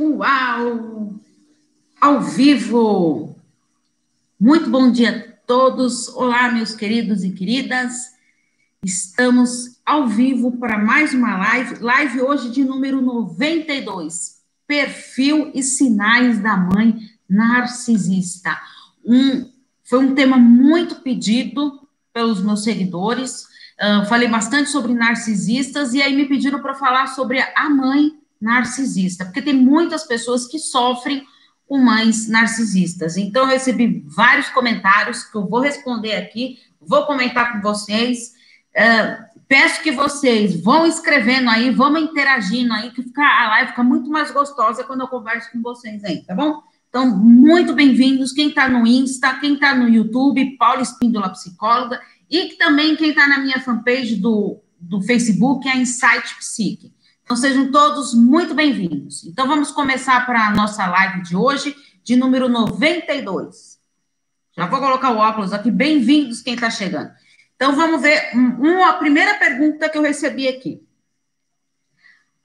Uau! Ao vivo! Muito bom dia a todos. Olá, meus queridos e queridas. Estamos ao vivo para mais uma live, live hoje de número 92. Perfil e sinais da mãe narcisista. Um, foi um tema muito pedido pelos meus seguidores. Uh, falei bastante sobre narcisistas e aí me pediram para falar sobre a mãe narcisista, porque tem muitas pessoas que sofrem com mães narcisistas. Então, eu recebi vários comentários que eu vou responder aqui, vou comentar com vocês. Uh, peço que vocês vão escrevendo aí, vamos interagindo aí, que fica, a live fica muito mais gostosa quando eu converso com vocês aí, tá bom? Então, muito bem-vindos. Quem está no Insta, quem está no YouTube, Paula Espíndola Psicóloga, e também quem está na minha fanpage do, do Facebook, é a Insight Psique. Então, sejam todos muito bem-vindos. Então, vamos começar para a nossa live de hoje, de número 92. Já vou colocar o óculos aqui. Bem-vindos quem está chegando. Então, vamos ver uma primeira pergunta que eu recebi aqui.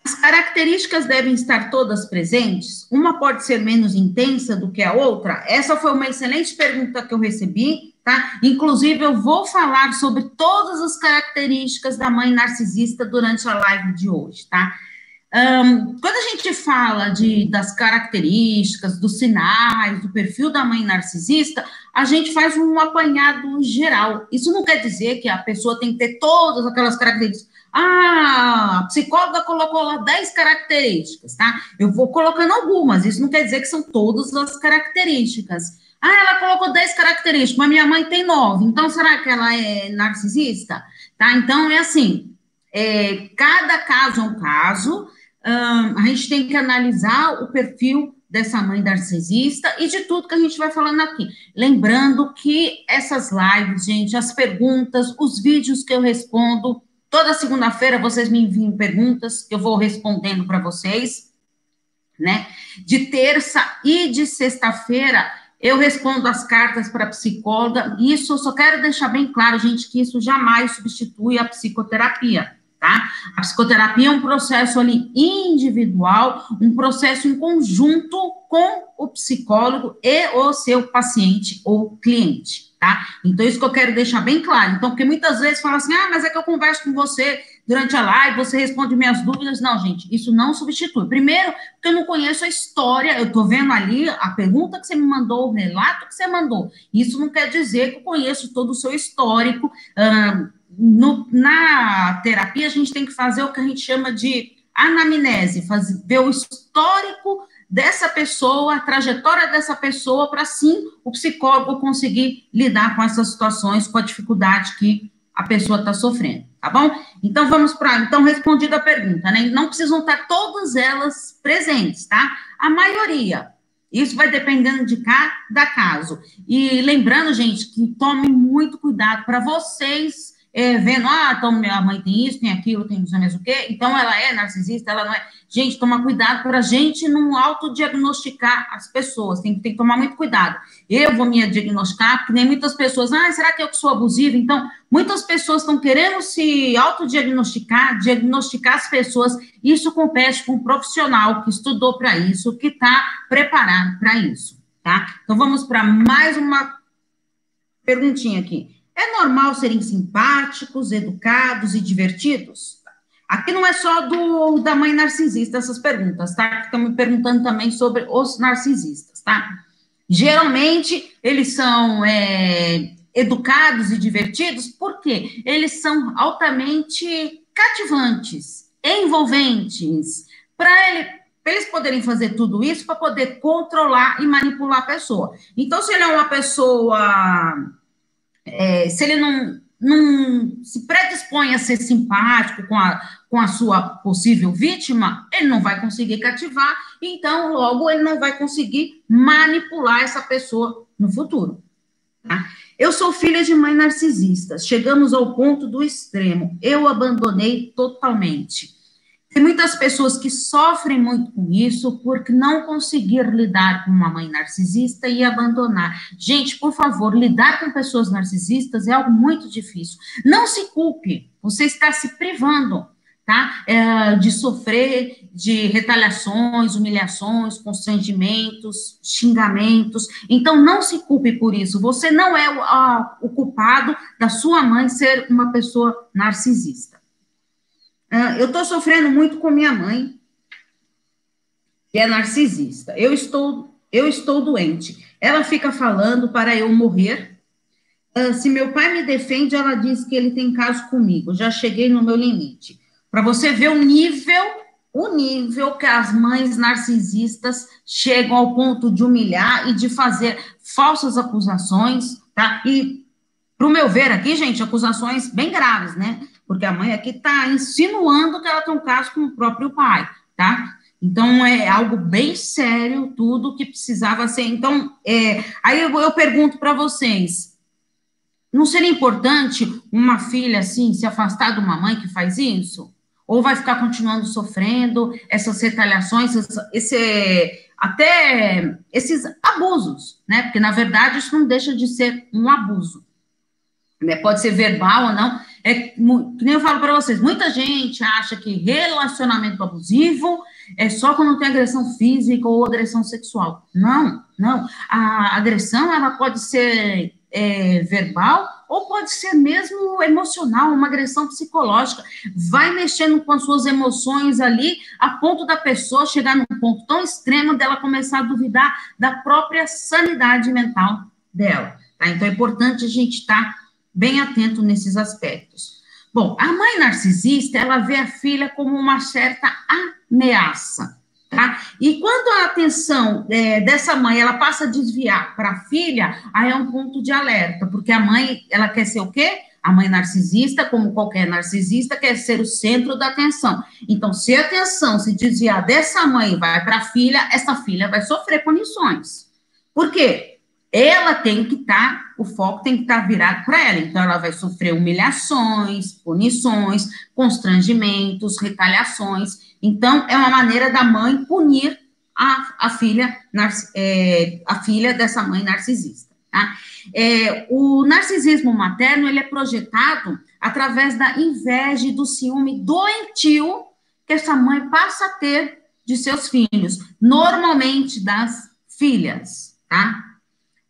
As características devem estar todas presentes? Uma pode ser menos intensa do que a outra? Essa foi uma excelente pergunta que eu recebi, tá? Inclusive, eu vou falar sobre todas as características da mãe narcisista durante a live de hoje, tá? Um, quando a gente fala de, das características, dos sinais, do perfil da mãe narcisista, a gente faz um apanhado geral. Isso não quer dizer que a pessoa tem que ter todas aquelas características. Ah, a psicóloga colocou lá 10 características, tá? Eu vou colocando algumas, isso não quer dizer que são todas as características. Ah, ela colocou 10 características, mas minha mãe tem 9, então será que ela é narcisista? Tá? Então, é assim, é, cada caso é um caso, hum, a gente tem que analisar o perfil dessa mãe narcisista e de tudo que a gente vai falando aqui. Lembrando que essas lives, gente, as perguntas, os vídeos que eu respondo, Toda segunda-feira vocês me enviam perguntas que eu vou respondendo para vocês, né? De terça e de sexta-feira eu respondo as cartas para a psicóloga. Isso eu só quero deixar bem claro, gente, que isso jamais substitui a psicoterapia, tá? A psicoterapia é um processo ali individual, um processo em conjunto com o psicólogo e o seu paciente ou cliente tá? Então, isso que eu quero deixar bem claro. Então, porque muitas vezes falam assim, ah, mas é que eu converso com você durante a live, você responde minhas dúvidas. Não, gente, isso não substitui. Primeiro, porque eu não conheço a história, eu tô vendo ali a pergunta que você me mandou, o relato que você mandou. Isso não quer dizer que eu conheço todo o seu histórico. Ah, no, na terapia, a gente tem que fazer o que a gente chama de anamnese, fazer, ver o histórico dessa pessoa, a trajetória dessa pessoa, para sim o psicólogo conseguir lidar com essas situações, com a dificuldade que a pessoa está sofrendo, tá bom? Então vamos para. Então, respondida a pergunta, né? Não precisam estar todas elas presentes, tá? A maioria. Isso vai dependendo de cada caso. E lembrando, gente, que tome muito cuidado para vocês é, vendo, ah, então minha mãe tem isso, tem aquilo, tem não sei o quê, então ela é narcisista, ela não é. Gente, toma cuidado para a gente não autodiagnosticar as pessoas, tem, tem que tomar muito cuidado. Eu vou me diagnosticar, porque nem muitas pessoas, ah, será que eu sou abusiva? Então, muitas pessoas estão querendo se autodiagnosticar, diagnosticar as pessoas, isso compete com um profissional que estudou para isso, que está preparado para isso, tá? Então, vamos para mais uma perguntinha aqui. É normal serem simpáticos, educados e divertidos? Aqui não é só do da mãe narcisista essas perguntas, tá? Estão me perguntando também sobre os narcisistas, tá? Geralmente eles são é, educados e divertidos porque eles são altamente cativantes, envolventes, para ele, eles poderem fazer tudo isso para poder controlar e manipular a pessoa. Então, se ele é uma pessoa é, se ele não, não se predispõe a ser simpático com a, com a sua possível vítima, ele não vai conseguir cativar, então, logo, ele não vai conseguir manipular essa pessoa no futuro. Tá? Eu sou filha de mãe narcisista, chegamos ao ponto do extremo, eu abandonei totalmente. Tem muitas pessoas que sofrem muito com isso porque não conseguir lidar com uma mãe narcisista e abandonar. Gente, por favor, lidar com pessoas narcisistas é algo muito difícil. Não se culpe, você está se privando. tá? É, de sofrer de retaliações, humilhações, constrangimentos, xingamentos. Então, não se culpe por isso. Você não é o, a, o culpado da sua mãe ser uma pessoa narcisista. É, eu estou sofrendo muito com minha mãe, que é narcisista. Eu estou, eu estou doente. Ela fica falando para eu morrer. Uh, se meu pai me defende, ela diz que ele tem caso comigo. Já cheguei no meu limite. Para você ver o nível, o nível que as mães narcisistas chegam ao ponto de humilhar e de fazer falsas acusações, tá? E, para o meu ver aqui, gente, acusações bem graves, né? Porque a mãe aqui está insinuando que ela tem um caso com o próprio pai, tá? Então, é algo bem sério, tudo que precisava ser. Então, é, aí eu, eu pergunto para vocês: não seria importante uma filha, assim, se afastar de uma mãe que faz isso? ou vai ficar continuando sofrendo essas retaliações, esse, até esses abusos, né? Porque, na verdade, isso não deixa de ser um abuso. Né? Pode ser verbal ou não. É eu falo para vocês, muita gente acha que relacionamento abusivo é só quando tem agressão física ou agressão sexual. Não, não. A agressão, ela pode ser é, verbal ou pode ser mesmo emocional, uma agressão psicológica. Vai mexendo com as suas emoções ali, a ponto da pessoa chegar num ponto tão extremo dela começar a duvidar da própria sanidade mental dela. Tá? Então é importante a gente estar tá bem atento nesses aspectos. Bom, a mãe narcisista, ela vê a filha como uma certa ameaça. Tá? E quando a atenção é, dessa mãe ela passa a desviar para a filha, aí é um ponto de alerta, porque a mãe ela quer ser o quê? A mãe narcisista, como qualquer narcisista, quer ser o centro da atenção. Então, se a atenção se desviar dessa mãe e vai para a filha, essa filha vai sofrer punições. Por quê? Ela tem que estar, tá, o foco tem que estar tá virado para ela. Então, ela vai sofrer humilhações, punições, constrangimentos, retaliações. Então, é uma maneira da mãe punir a, a filha, é, a filha dessa mãe narcisista. Tá? É, o narcisismo materno ele é projetado através da inveja e do ciúme doentio que essa mãe passa a ter de seus filhos, normalmente das filhas, tá?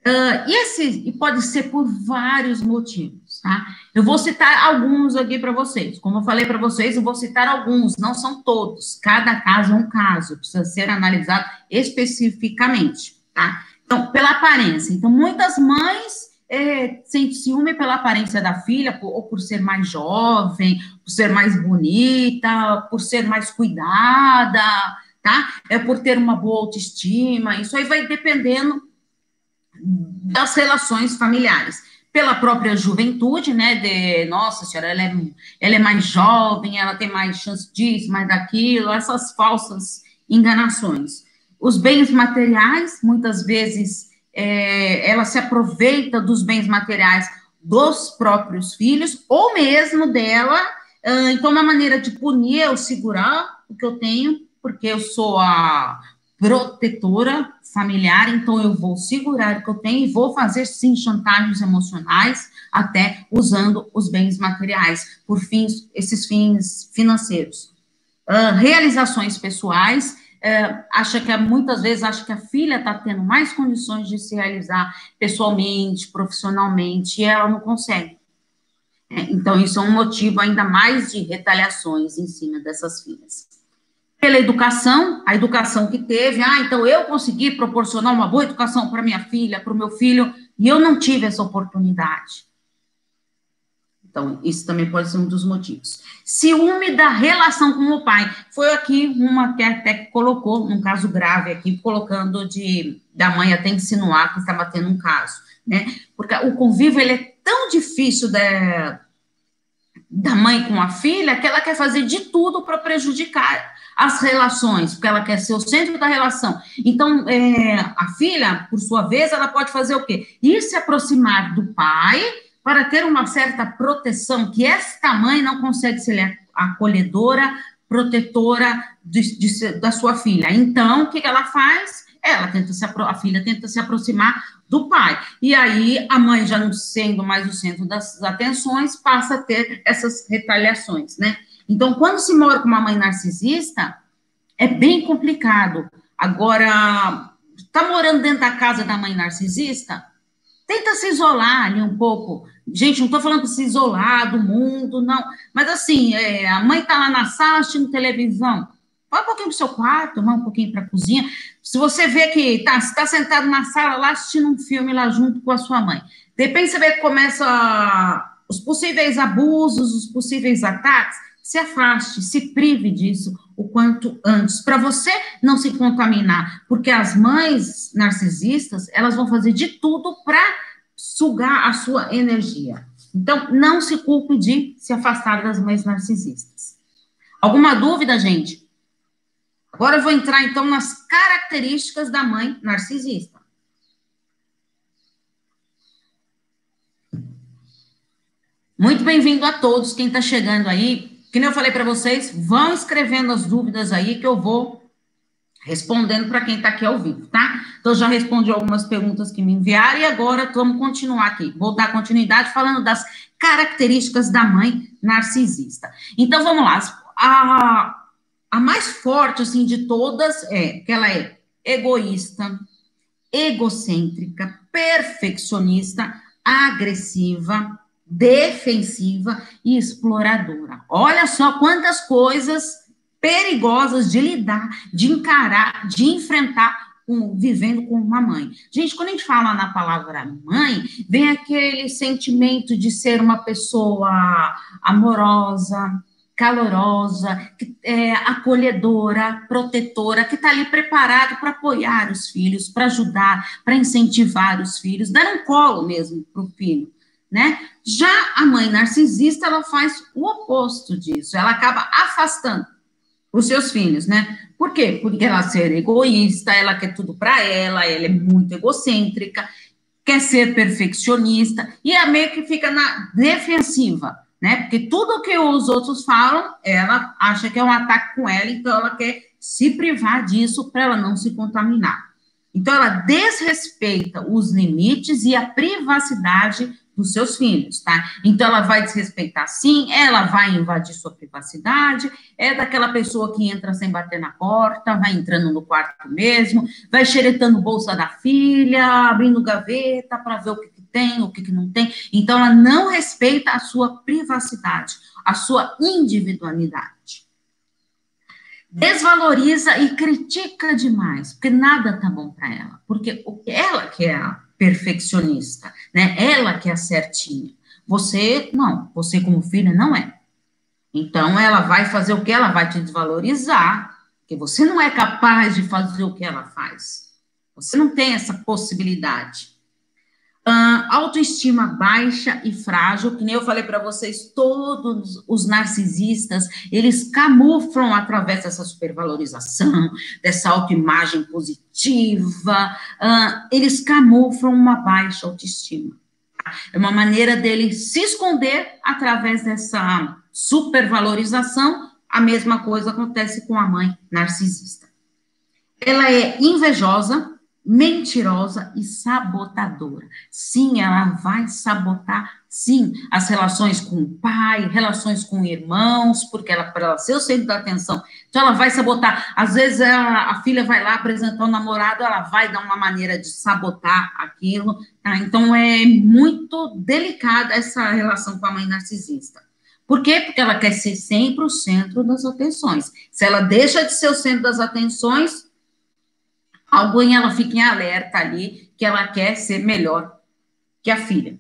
Uh, e, esse, e pode ser por vários motivos, tá? Eu vou citar alguns aqui para vocês. Como eu falei para vocês, eu vou citar alguns, não são todos. Cada caso é um caso, precisa ser analisado especificamente, tá? Então, pela aparência. Então, muitas mães é, sentem ciúme pela aparência da filha, por, ou por ser mais jovem, por ser mais bonita, por ser mais cuidada, tá? É por ter uma boa autoestima. Isso aí vai dependendo das relações familiares. Pela própria juventude, né, de, nossa senhora, ela é, ela é mais jovem, ela tem mais chance disso, mais daquilo, essas falsas enganações. Os bens materiais, muitas vezes, é, ela se aproveita dos bens materiais dos próprios filhos, ou mesmo dela, então, uma maneira de punir, eu segurar o que eu tenho, porque eu sou a protetora familiar, então eu vou segurar o que eu tenho e vou fazer sim chantagens emocionais, até usando os bens materiais por fins, esses fins financeiros. Uh, realizações pessoais, uh, acha que muitas vezes acha que a filha está tendo mais condições de se realizar pessoalmente, profissionalmente, e ela não consegue. É, então, isso é um motivo ainda mais de retaliações em cima dessas filhas pela educação, a educação que teve, ah, então eu consegui proporcionar uma boa educação para minha filha, para o meu filho, e eu não tive essa oportunidade. Então, isso também pode ser um dos motivos. Ciúme da relação com o pai. Foi aqui uma que até colocou, um caso grave aqui, colocando de da mãe até insinuar que estava tendo um caso, né? Porque o convívio, ele é tão difícil da, da mãe com a filha que ela quer fazer de tudo para prejudicar as relações, porque ela quer ser o centro da relação. Então, é, a filha, por sua vez, ela pode fazer o quê? Ir se aproximar do pai para ter uma certa proteção, que esta mãe não consegue ser acolhedora, protetora de, de, da sua filha. Então, o que ela faz? ela tenta se a filha tenta se aproximar do pai. E aí a mãe já não sendo mais o centro das atenções, passa a ter essas retaliações, né? Então, quando se mora com uma mãe narcisista, é bem complicado. Agora, tá morando dentro da casa da mãe narcisista? Tenta se isolar ali um pouco. Gente, não estou falando se isolar do mundo, não. Mas assim, é, a mãe está lá na sala assistindo televisão. Vai um pouquinho para o seu quarto, vai um pouquinho para a cozinha. Se você vê que está tá sentado na sala lá assistindo um filme lá junto com a sua mãe. De repente você vê que começa os possíveis abusos, os possíveis ataques. Se afaste, se prive disso o quanto antes, para você não se contaminar, porque as mães narcisistas, elas vão fazer de tudo para sugar a sua energia. Então, não se culpe de se afastar das mães narcisistas. Alguma dúvida, gente? Agora eu vou entrar então nas características da mãe narcisista. Muito bem-vindo a todos, quem está chegando aí. Que nem eu falei para vocês, vão escrevendo as dúvidas aí que eu vou respondendo para quem está aqui ao vivo, tá? Então, já respondi algumas perguntas que me enviaram e agora vamos continuar aqui. Vou dar continuidade falando das características da mãe narcisista. Então, vamos lá. A, a mais forte, assim, de todas é que ela é egoísta, egocêntrica, perfeccionista, agressiva, defensiva e exploradora. Olha só quantas coisas perigosas de lidar, de encarar, de enfrentar um, vivendo com uma mãe. Gente, quando a gente fala na palavra mãe, vem aquele sentimento de ser uma pessoa amorosa, calorosa, é, acolhedora, protetora, que está ali preparado para apoiar os filhos, para ajudar, para incentivar os filhos, dar um colo mesmo para o filho né? Já a mãe narcisista, ela faz o oposto disso, ela acaba afastando os seus filhos, né? Por quê? Porque ela ser egoísta, ela quer tudo para ela, ela é muito egocêntrica, quer ser perfeccionista e é meio que fica na defensiva, né? Porque tudo que os outros falam, ela acha que é um ataque com ela, então ela quer se privar disso para ela não se contaminar. Então ela desrespeita os limites e a privacidade dos seus filhos, tá? Então ela vai desrespeitar sim, ela vai invadir sua privacidade, é daquela pessoa que entra sem bater na porta, vai entrando no quarto mesmo, vai xeretando bolsa da filha, abrindo gaveta para ver o que, que tem, o que, que não tem. Então ela não respeita a sua privacidade, a sua individualidade. Desvaloriza e critica demais, porque nada tá bom para ela, porque o que ela quer perfeccionista, né? Ela que é certinha. Você, não, você como filha não é. Então, ela vai fazer o que? Ela vai te desvalorizar, porque você não é capaz de fazer o que ela faz. Você não tem essa possibilidade. Uh, autoestima baixa e frágil, que nem eu falei para vocês, todos os narcisistas, eles camuflam através dessa supervalorização, dessa autoimagem positiva, uh, eles camuflam uma baixa autoestima. É uma maneira dele se esconder através dessa supervalorização. A mesma coisa acontece com a mãe narcisista. Ela é invejosa, mentirosa e sabotadora. Sim, ela vai sabotar, sim, as relações com o pai, relações com irmãos, porque ela para ela ser o centro da atenção. Então ela vai sabotar. Às vezes a, a filha vai lá apresentar o namorado, ela vai dar uma maneira de sabotar aquilo. Tá? Então é muito delicada essa relação com a mãe narcisista. Por quê? Porque ela quer ser sempre o centro das atenções. Se ela deixa de ser o centro das atenções, algo em ela fica em alerta ali, que ela quer ser melhor que a filha.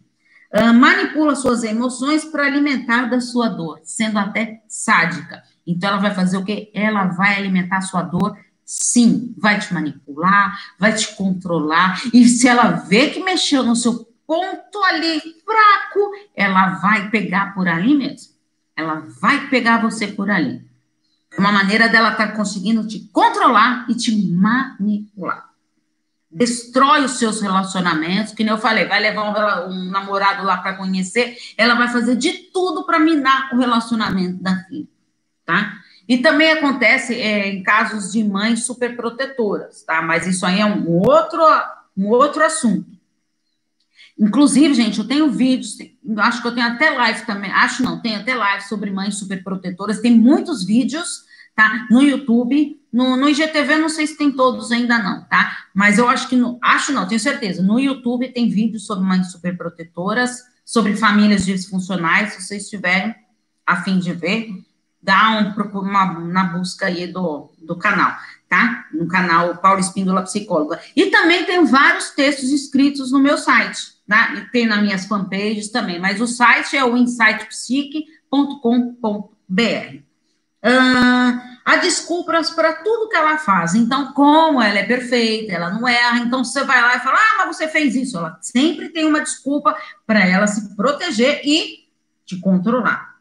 Uh, manipula suas emoções para alimentar da sua dor, sendo até sádica. Então, ela vai fazer o quê? Ela vai alimentar a sua dor, sim, vai te manipular, vai te controlar, e se ela vê que mexeu no seu ponto ali fraco, ela vai pegar por ali mesmo. Ela vai pegar você por ali. Uma maneira dela estar tá conseguindo te controlar e te manipular. Destrói os seus relacionamentos, que nem eu falei, vai levar um, um namorado lá para conhecer, ela vai fazer de tudo para minar o relacionamento da filha, tá? E também acontece é, em casos de mães superprotetoras, tá? Mas isso aí é um outro, um outro assunto. Inclusive, gente, eu tenho vídeos, acho que eu tenho até live também, acho não, tenho até live sobre mães superprotetoras, tem muitos vídeos, tá? No YouTube, no, no IGTV, não sei se tem todos ainda não, tá? Mas eu acho que, no, acho não, tenho certeza, no YouTube tem vídeos sobre mães superprotetoras, sobre famílias disfuncionais, se vocês estiverem a fim de ver, dá um, uma, na busca aí do, do canal, tá? No canal Paulo Espíndola Psicóloga. E também tem vários textos escritos no meu site, tá? E tem nas minhas fanpages também, mas o site é o insightpsique.com.br. Uh, há desculpas para tudo que ela faz. Então, como ela é perfeita, ela não erra, então você vai lá e fala: Ah, mas você fez isso. Ela sempre tem uma desculpa para ela se proteger e te controlar.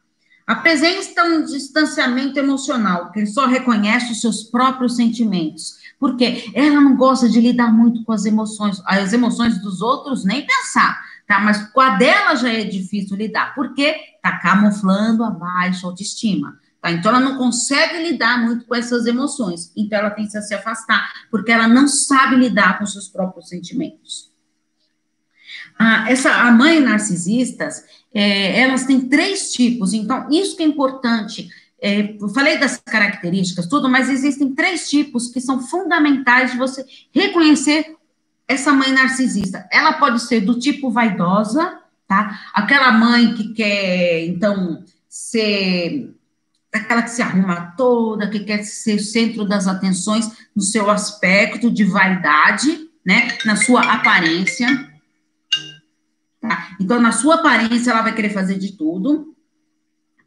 Apresenta um distanciamento emocional, que só reconhece os seus próprios sentimentos. Porque ela não gosta de lidar muito com as emoções, as emoções dos outros, nem pensar, tá? Mas com a dela já é difícil lidar, porque tá camuflando a baixa autoestima. Tá? Então, ela não consegue lidar muito com essas emoções. Então, ela que se afastar, porque ela não sabe lidar com seus próprios sentimentos. Ah, essa, a mãe narcisistas, é, elas têm três tipos, então isso que é importante. É, eu falei das características, tudo, mas existem três tipos que são fundamentais de você reconhecer essa mãe narcisista. Ela pode ser do tipo vaidosa, tá? Aquela mãe que quer, então, ser aquela que se arruma toda, que quer ser centro das atenções no seu aspecto de vaidade, né? Na sua aparência. Tá? Então, na sua aparência, ela vai querer fazer de tudo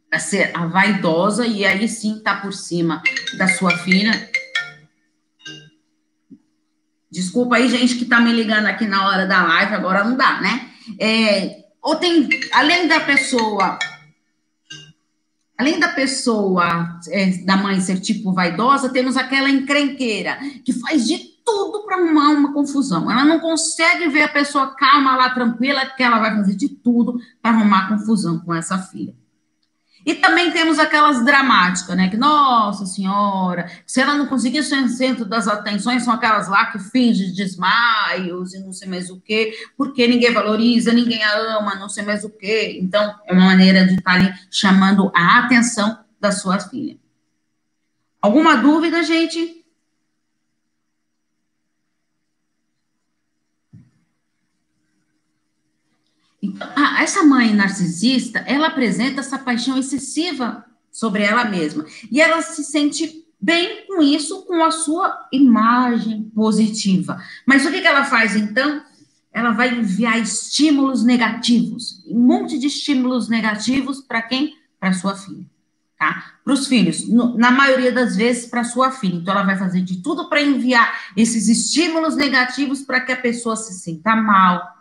para ser a vaidosa e aí sim tá por cima da sua filha. Desculpa aí, gente, que tá me ligando aqui na hora da live, agora não dá, né? É, ou tem, além da pessoa, além da pessoa, é, da mãe ser tipo vaidosa, temos aquela encrenqueira, que faz de tudo para arrumar uma confusão. Ela não consegue ver a pessoa calma lá, tranquila, que ela vai fazer de tudo para arrumar confusão com essa filha. E também temos aquelas dramáticas, né? Que, nossa senhora, se ela não conseguir ser o centro das atenções, são aquelas lá que fingem desmaios e não sei mais o quê, porque ninguém valoriza, ninguém a ama, não sei mais o quê. Então, é uma maneira de estar ali chamando a atenção da sua filha. Alguma dúvida, gente? Então, essa mãe narcisista, ela apresenta essa paixão excessiva sobre ela mesma. E ela se sente bem com isso, com a sua imagem positiva. Mas o que, que ela faz então? Ela vai enviar estímulos negativos, um monte de estímulos negativos para quem? Para sua filha, tá? Para os filhos, no, na maioria das vezes para sua filha. Então ela vai fazer de tudo para enviar esses estímulos negativos para que a pessoa se sinta mal,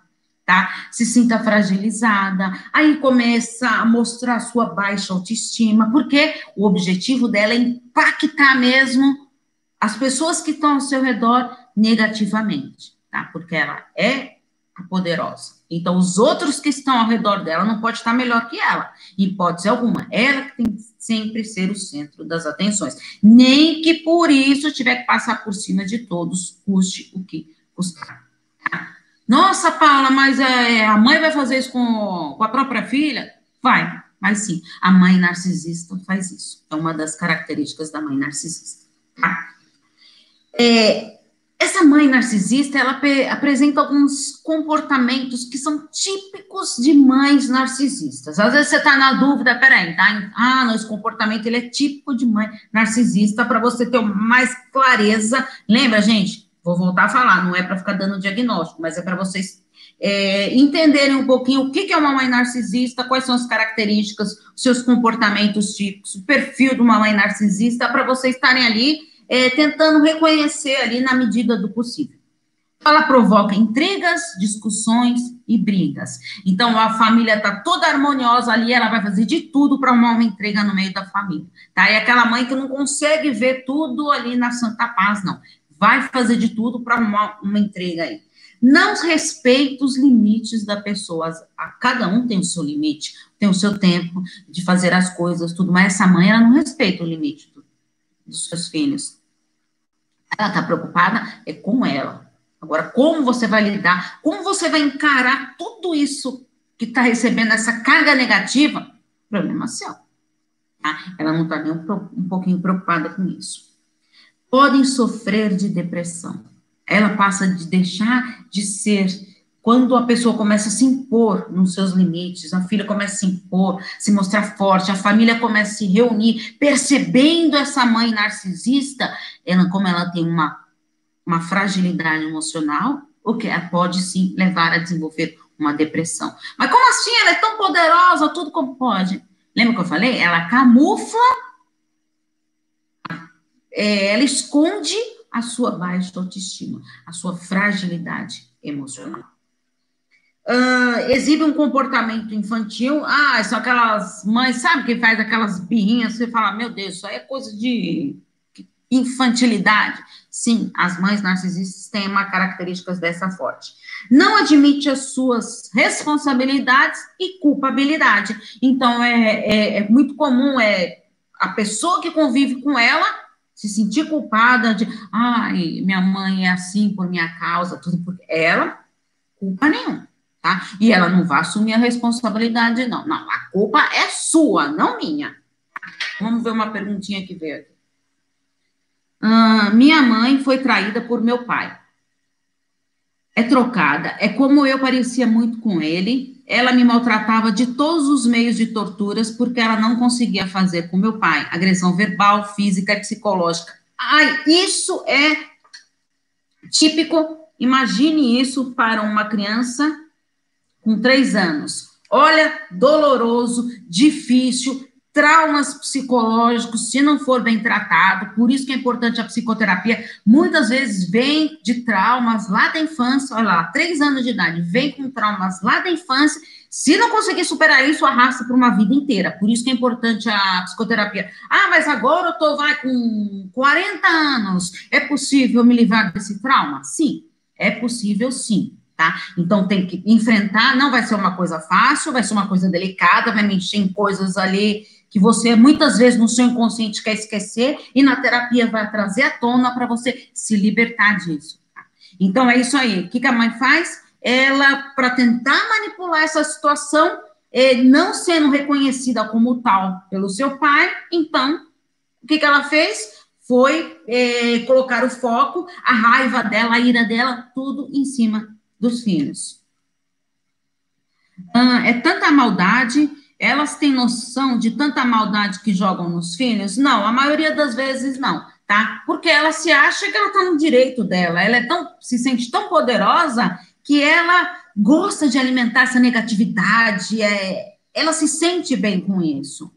tá? Se sinta fragilizada, aí começa a mostrar sua baixa autoestima, porque o objetivo dela é impactar mesmo as pessoas que estão ao seu redor negativamente, tá? Porque ela é poderosa. Então, os outros que estão ao redor dela não pode estar melhor que ela, em hipótese alguma. Ela que tem que sempre ser o centro das atenções. Nem que por isso tiver que passar por cima de todos, custe o que custar. Tá? Nossa, Paula, mas é, a mãe vai fazer isso com, com a própria filha? Vai, mas sim. A mãe narcisista faz isso. É uma das características da mãe narcisista. Tá? É, essa mãe narcisista, ela apresenta alguns comportamentos que são típicos de mães narcisistas. Às vezes você está na dúvida, peraí, tá? Ah, não, esse comportamento ele é típico de mãe narcisista para você ter mais clareza. Lembra, gente? Vou voltar a falar, não é para ficar dando diagnóstico, mas é para vocês é, entenderem um pouquinho o que é uma mãe narcisista, quais são as características, seus comportamentos típicos, o perfil de uma mãe narcisista, para vocês estarem ali é, tentando reconhecer ali na medida do possível. Ela provoca intrigas, discussões e brigas. Então, a família está toda harmoniosa ali, ela vai fazer de tudo para uma intriga no meio da família. Tá? É aquela mãe que não consegue ver tudo ali na santa paz, não vai fazer de tudo para uma, uma entrega aí. Não respeita os limites da pessoa. A, cada um tem o seu limite, tem o seu tempo de fazer as coisas, tudo, mas essa mãe, ela não respeita o limite do, dos seus filhos. Ela está preocupada é com ela. Agora, como você vai lidar, como você vai encarar tudo isso que está recebendo, essa carga negativa, problema seu. Tá? Ela não está nem um, um pouquinho preocupada com isso. Podem sofrer de depressão. Ela passa de deixar de ser quando a pessoa começa a se impor nos seus limites, a filha começa a se impor, se mostrar forte, a família começa a se reunir, percebendo essa mãe narcisista, ela, como ela tem uma, uma fragilidade emocional, o que pode sim levar a desenvolver uma depressão. Mas como assim? Ela é tão poderosa, tudo como pode. Lembra que eu falei? Ela camufla, é, ela esconde a sua baixa autoestima, a sua fragilidade emocional uh, exibe um comportamento infantil. Ah, são aquelas mães, sabe, que faz aquelas birrinhas, você fala, meu Deus, isso aí é coisa de infantilidade. Sim, as mães narcisistas têm uma características dessa forte. Não admite as suas responsabilidades e culpabilidade. Então, é, é, é muito comum é a pessoa que convive com ela se sentir culpada de, ai, minha mãe é assim por minha causa, tudo por ela, culpa nenhuma tá? E ela não vai assumir a responsabilidade, não. Não, a culpa é sua, não minha. Vamos ver uma perguntinha que veio aqui. Ah, minha mãe foi traída por meu pai. É trocada. É como eu parecia muito com ele. Ela me maltratava de todos os meios de torturas porque ela não conseguia fazer com meu pai. Agressão verbal, física e psicológica. Ai, isso é típico. Imagine isso para uma criança com três anos. Olha, doloroso, difícil, traumas psicológicos, se não for bem tratado, por isso que é importante a psicoterapia. Muitas vezes vem de traumas lá da infância, olha lá, três anos de idade, vem com traumas lá da infância. Se não conseguir superar isso, arrasta para uma vida inteira. Por isso que é importante a psicoterapia. Ah, mas agora eu tô vai com 40 anos. É possível me livrar desse trauma? Sim, é possível sim tá? Então tem que enfrentar, não vai ser uma coisa fácil, vai ser uma coisa delicada, vai mexer em coisas ali que você muitas vezes no seu inconsciente quer esquecer e na terapia vai trazer à tona para você se libertar disso. Tá? Então é isso aí. O que, que a mãe faz? Ela, para tentar manipular essa situação, é, não sendo reconhecida como tal pelo seu pai, então o que, que ela fez? Foi é, colocar o foco, a raiva dela, a ira dela, tudo em cima dos filhos. Ah, é tanta maldade, elas têm noção de tanta maldade que jogam nos filhos? Não, a maioria das vezes não, tá? Porque ela se acha que ela está no direito dela, ela é tão, se sente tão poderosa que ela gosta de alimentar essa negatividade, é, ela se sente bem com isso.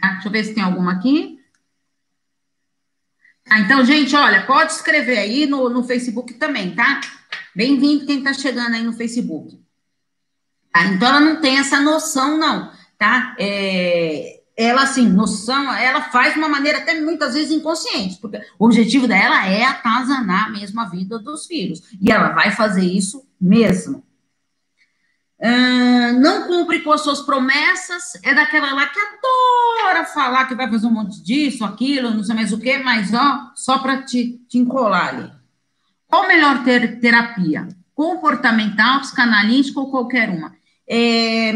Tá? Deixa eu ver se tem alguma aqui. Ah, então, gente, olha, pode escrever aí no, no Facebook também, tá? Bem-vindo quem está chegando aí no Facebook. Tá? Então, ela não tem essa noção, não, tá? É, ela, assim, noção, ela faz de uma maneira até muitas vezes inconsciente, porque o objetivo dela é atazanar mesmo a vida dos filhos. E ela vai fazer isso mesmo. Uh, não cumpre com as suas promessas, é daquela lá que adora falar que vai fazer um monte disso, aquilo, não sei mais o que, mas ó, só para te, te encolar ali. Qual melhor ter, terapia? Comportamental, psicanalítica ou qualquer uma? É,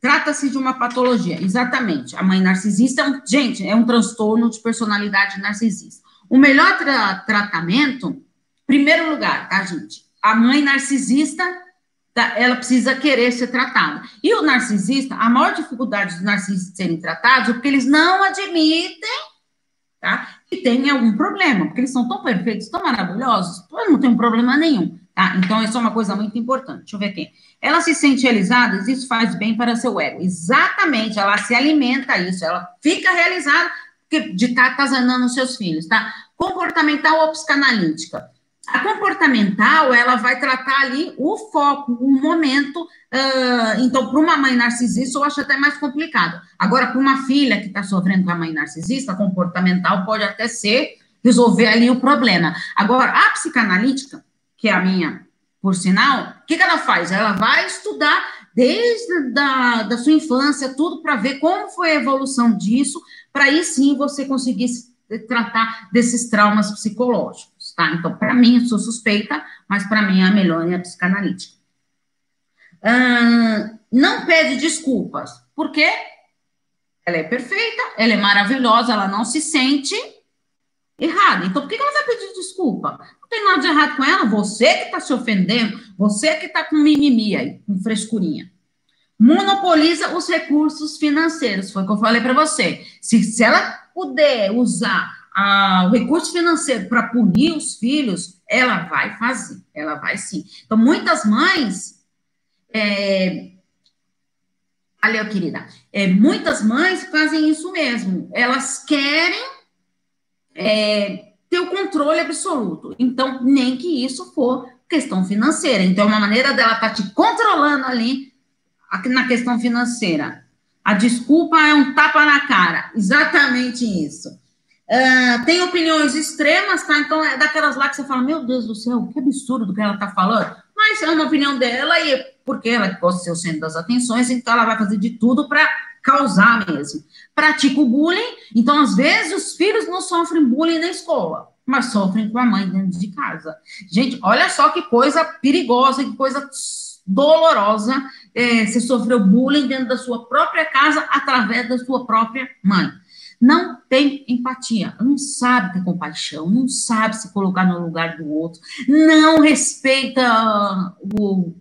Trata-se de uma patologia, exatamente. A mãe narcisista, é um, gente, é um transtorno de personalidade narcisista. O melhor tra tratamento, primeiro lugar, tá, gente? A mãe narcisista, tá, ela precisa querer ser tratada. E o narcisista, a maior dificuldade dos narcisistas serem tratados é porque eles não admitem tá? Que tem algum problema, porque eles são tão perfeitos, tão maravilhosos, não tem problema nenhum, tá? Então, isso é uma coisa muito importante. Deixa eu ver aqui. Ela se sente realizada, isso faz bem para seu ego. Exatamente, ela se alimenta isso, ela fica realizada de estar atazanando os seus filhos, tá? Comportamental ou psicanalítica. A comportamental, ela vai tratar ali o foco, o momento. Uh, então, para uma mãe narcisista, eu acho até mais complicado. Agora, para uma filha que está sofrendo com a mãe narcisista, a comportamental pode até ser resolver ali o problema. Agora, a psicanalítica, que é a minha, por sinal, o que, que ela faz? Ela vai estudar desde da, da sua infância, tudo para ver como foi a evolução disso, para aí sim você conseguir tratar desses traumas psicológicos, tá? Então, para mim, eu sou suspeita, mas para mim a melhor é a psicanalítica. não pede desculpas, por quê? Ela é perfeita, ela é maravilhosa, ela não se sente errada. Então, por que ela vai pedir desculpa? Não tem nada de errado com ela, você que está se ofendendo, você que está com mimimi aí, com frescurinha. Monopoliza os recursos financeiros, foi o que eu falei para você. Se, se ela puder usar o recurso financeiro para punir os filhos, ela vai fazer, ela vai sim. Então, muitas mães. É, Valeu, querida. É, muitas mães fazem isso mesmo. Elas querem é, ter o controle absoluto. Então, nem que isso for questão financeira. Então, uma maneira dela estar tá te controlando ali na questão financeira. A desculpa é um tapa na cara. Exatamente isso. Uh, tem opiniões extremas, tá? Então, é daquelas lá que você fala, meu Deus do céu, que absurdo que ela tá falando. Mas é uma opinião dela e porque ela gosta de ser o centro das atenções, então ela vai fazer de tudo para causar mesmo. Pratica o bullying, então às vezes os filhos não sofrem bullying na escola, mas sofrem com a mãe dentro de casa. Gente, olha só que coisa perigosa, que coisa dolorosa é, você sofreu bullying dentro da sua própria casa através da sua própria mãe. Não tem empatia, não sabe ter compaixão, não sabe se colocar no lugar do outro, não respeita o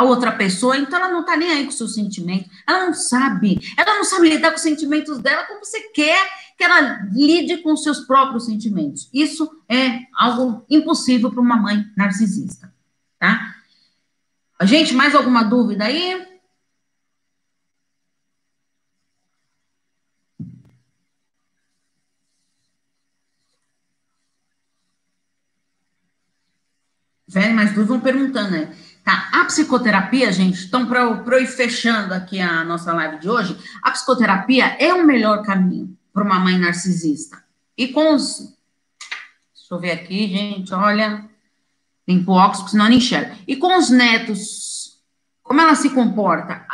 a outra pessoa, então ela não está nem aí com o seu sentimento, ela não sabe, ela não sabe lidar com os sentimentos dela como você quer que ela lide com seus próprios sentimentos. Isso é algo impossível para uma mãe narcisista, tá? Gente, mais alguma dúvida aí? Velho, mais duas vão perguntando, né? Tá? A psicoterapia, gente, então, para ir fechando aqui a nossa live de hoje, a psicoterapia é o melhor caminho para uma mãe narcisista. E com os. Deixa eu ver aqui, gente, olha. Tem óculos, senão não enxerga. E com os netos, como ela se comporta?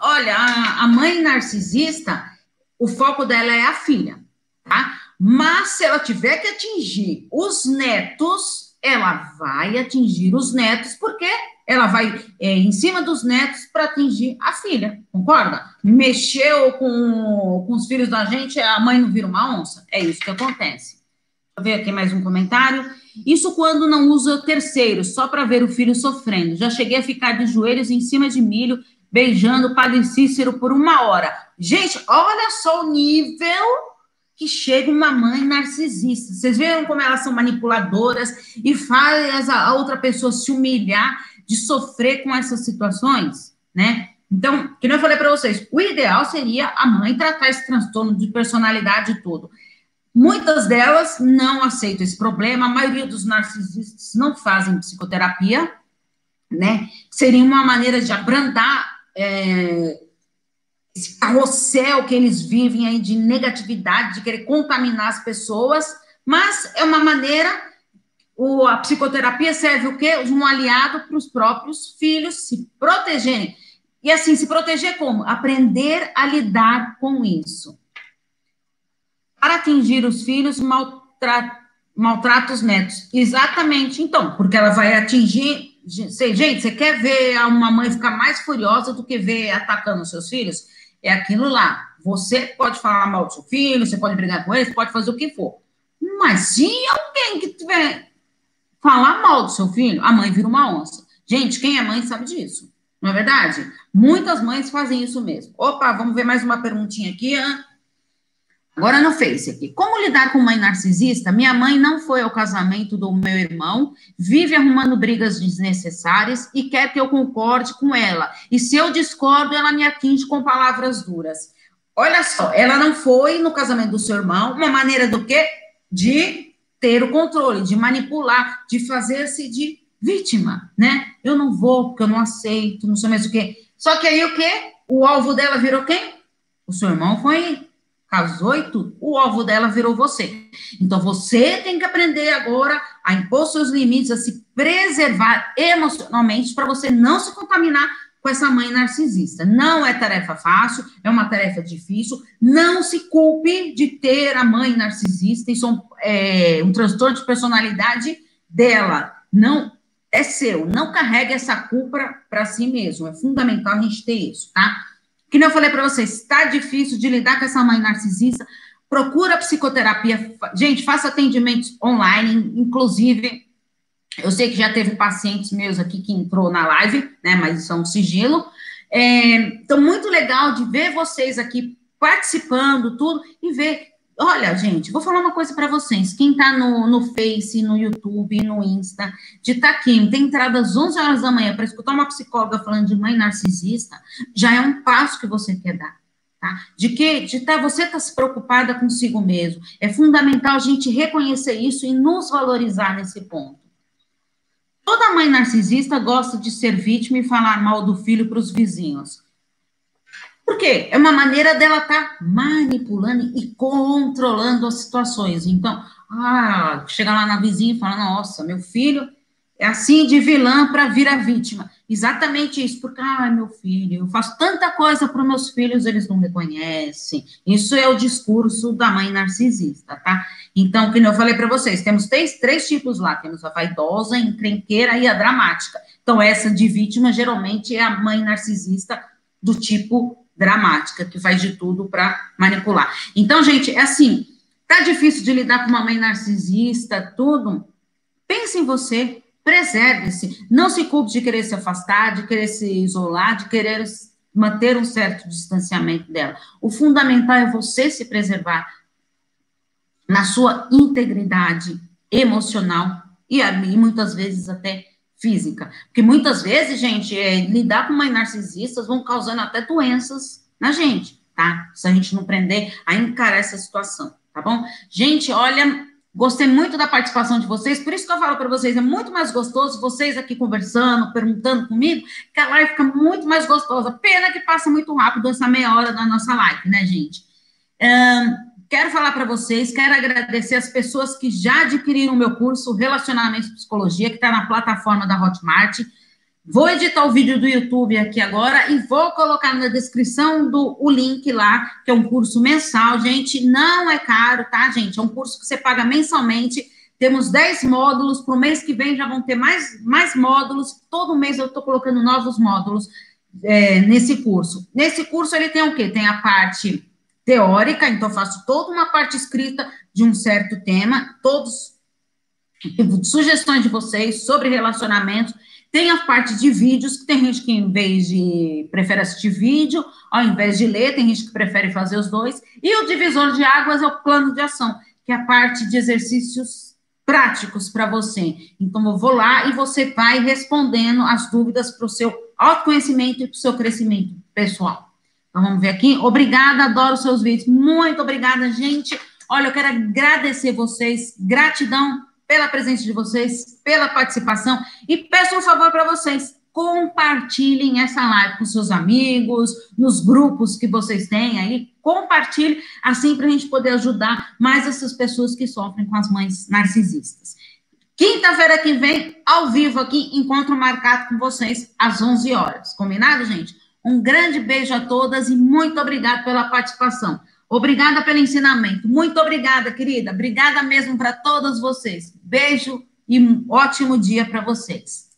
olha, a, a mãe narcisista, o foco dela é a filha, tá? Mas se ela tiver que atingir os netos, ela vai atingir os netos, porque ela vai é, em cima dos netos para atingir a filha, concorda? Mexeu com, com os filhos da gente, a mãe não vira uma onça. É isso que acontece. Deixa eu ver aqui mais um comentário. Isso quando não usa o terceiro, só para ver o filho sofrendo. Já cheguei a ficar de joelhos em cima de milho, beijando o padre Cícero por uma hora. Gente, olha só o nível que chega uma mãe narcisista. Vocês viram como elas são manipuladoras e faz a outra pessoa se humilhar de sofrer com essas situações, né? Então, que eu falei para vocês, o ideal seria a mãe tratar esse transtorno de personalidade todo. Muitas delas não aceitam esse problema, a maioria dos narcisistas não fazem psicoterapia, né? Seria uma maneira de abrandar é, esse carrossel que eles vivem aí de negatividade, de querer contaminar as pessoas, mas é uma maneira o, a psicoterapia serve o quê? Um aliado para os próprios filhos se protegerem. E assim, se proteger como? Aprender a lidar com isso. Para atingir os filhos, maltra, maltrata os netos. Exatamente, então, porque ela vai atingir. Gente, você quer ver uma mãe ficar mais furiosa do que ver atacando seus filhos? É aquilo lá. Você pode falar mal do seu filho, você pode brigar com ele, pode fazer o que for. Mas se alguém que tiver falar mal do seu filho, a mãe vira uma onça. Gente, quem é mãe sabe disso. Não é verdade? Muitas mães fazem isso mesmo. Opa, vamos ver mais uma perguntinha aqui. Hein? Agora no Face aqui. Como lidar com mãe narcisista? Minha mãe não foi ao casamento do meu irmão, vive arrumando brigas desnecessárias e quer que eu concorde com ela. E se eu discordo, ela me atinge com palavras duras. Olha só, ela não foi no casamento do seu irmão, uma maneira do quê? De ter o controle, de manipular, de fazer-se de vítima, né? Eu não vou porque eu não aceito, não sei mais o quê. Só que aí o quê? O alvo dela virou quem? O seu irmão foi e tudo. O alvo dela virou você. Então você tem que aprender agora a impor seus limites, a se preservar emocionalmente para você não se contaminar com essa mãe narcisista. Não é tarefa fácil, é uma tarefa difícil. Não se culpe de ter a mãe narcisista, isso é um, é, um transtorno de personalidade dela. Não é seu, não carregue essa culpa para si mesmo. É fundamental a gente ter isso, tá? Que nem eu falei para vocês, está difícil de lidar com essa mãe narcisista, procura psicoterapia. Gente, faça atendimentos online, inclusive eu sei que já teve pacientes meus aqui que entrou na live, né? Mas isso é sigilo. É, então, muito legal de ver vocês aqui participando, tudo, e ver. Olha, gente, vou falar uma coisa para vocês. Quem está no, no Face, no YouTube, no Insta, de estar tá tem entrado às 11 horas da manhã para escutar uma psicóloga falando de mãe narcisista, já é um passo que você quer dar. Tá? De que de tá, você está se preocupada consigo mesmo. É fundamental a gente reconhecer isso e nos valorizar nesse ponto. Toda mãe narcisista gosta de ser vítima e falar mal do filho para os vizinhos. Por quê? É uma maneira dela estar tá manipulando e controlando as situações. Então, ah, chega lá na vizinha e fala: Nossa, meu filho é assim de vilã para vir a vítima. Exatamente isso, porque, ai, meu filho, eu faço tanta coisa para meus filhos, eles não reconhecem. Isso é o discurso da mãe narcisista, tá? Então, como eu falei para vocês, temos três, três tipos lá: temos a vaidosa, a encrenqueira e a dramática. Então, essa de vítima geralmente é a mãe narcisista do tipo dramática, que faz de tudo para manipular. Então, gente, é assim: tá difícil de lidar com uma mãe narcisista, tudo. Pense em você, preserve-se. Não se culpe de querer se afastar, de querer se isolar, de querer manter um certo distanciamento dela. O fundamental é você se preservar na sua integridade emocional e, e muitas vezes até física. Porque muitas vezes, gente, é, lidar com mães narcisistas vão causando até doenças na gente, tá? Se a gente não aprender a encarar essa situação, tá bom? Gente, olha, Gostei muito da participação de vocês, por isso que eu falo para vocês, é muito mais gostoso vocês aqui conversando, perguntando comigo, que a live fica muito mais gostosa. Pena que passa muito rápido essa meia hora da nossa live, né, gente? Um, quero falar para vocês, quero agradecer as pessoas que já adquiriram o meu curso Relacionamento e Psicologia, que está na plataforma da Hotmart. Vou editar o vídeo do YouTube aqui agora e vou colocar na descrição do o link lá, que é um curso mensal, gente. Não é caro, tá, gente? É um curso que você paga mensalmente. Temos 10 módulos, para o mês que vem já vão ter mais, mais módulos. Todo mês eu estou colocando novos módulos é, nesse curso. Nesse curso ele tem o quê? Tem a parte teórica, então faço toda uma parte escrita de um certo tema, todos sugestões de vocês sobre relacionamentos tem a parte de vídeos, que tem gente que, em vez de, prefere assistir vídeo, ao invés de ler, tem gente que prefere fazer os dois. E o divisor de águas é o plano de ação, que é a parte de exercícios práticos para você. Então, eu vou lá e você vai respondendo as dúvidas para o seu autoconhecimento e para o seu crescimento pessoal. Então, vamos ver aqui. Obrigada, adoro seus vídeos. Muito obrigada, gente. Olha, eu quero agradecer vocês. Gratidão pela presença de vocês, pela participação e peço um favor para vocês. Compartilhem essa live com seus amigos, nos grupos que vocês têm aí. Compartilhe, assim, para a gente poder ajudar mais essas pessoas que sofrem com as mães narcisistas. Quinta-feira que vem, ao vivo aqui, encontro marcado com vocês às 11 horas. Combinado, gente? Um grande beijo a todas e muito obrigado pela participação. Obrigada pelo ensinamento. Muito obrigada, querida. Obrigada mesmo para todos vocês. Beijo e um ótimo dia para vocês.